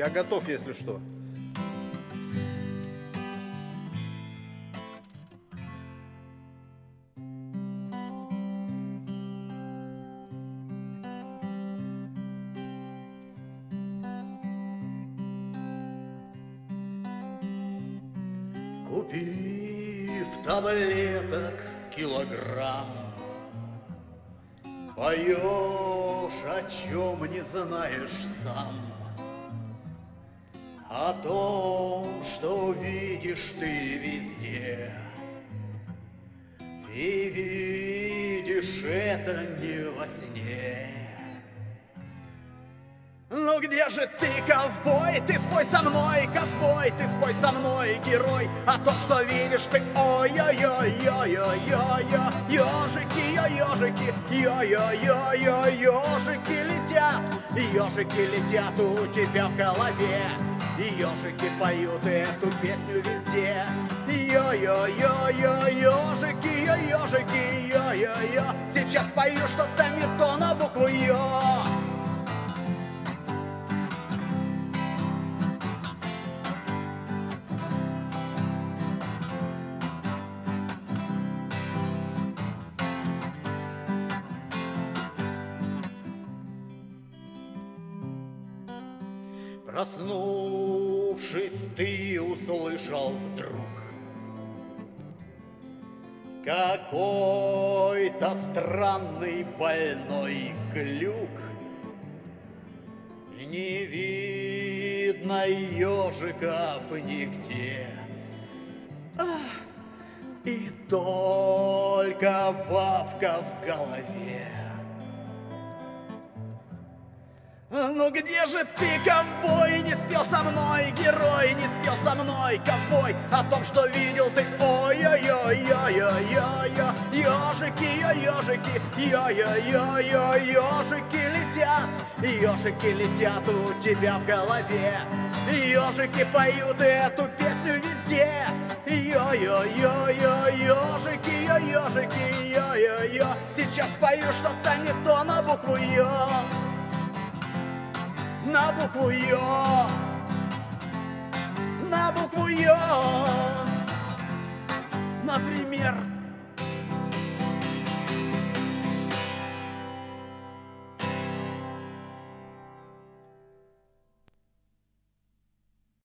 Я готов, если что. Купив таблеток килограмм, Поешь, о чем не знаешь сам, О том, что видишь ты везде, И видишь это не во сне. Ну где же ты, ковбой? Ты спой со мной, ковбой, ты спой со мной, герой. А то, что видишь ты, ой-ой-ой-ой-ой-ой, ежики, ежики, ой-ой-ой-ой, ежики летят, ежики летят у тебя в голове. Ежики поют эту песню везде. Йо-йо-йо-йо, ежики, ежики, йо-йо-йо. Сейчас пою что-то не то Проснувшись, ты услышал вдруг Какой-то странный больной глюк. Не видно ежиков нигде. Ах, И только вавка в голове Ну где же ты, ковбой, не спел со мной, герой, не спел со мной, ковбой, о том, что видел ты, ой-ой-ой-ой-ой-ой, ежики, ежики, ой-ой-ой-ой, ежики летят, ежики летят у тебя в голове, ежики поют эту песню везде, Йо-йо-йо-йо, ежики, ежики, йо-йо-йо, сейчас пою что-то не то на букву Йо на букву Ё, на букву Ё. Например,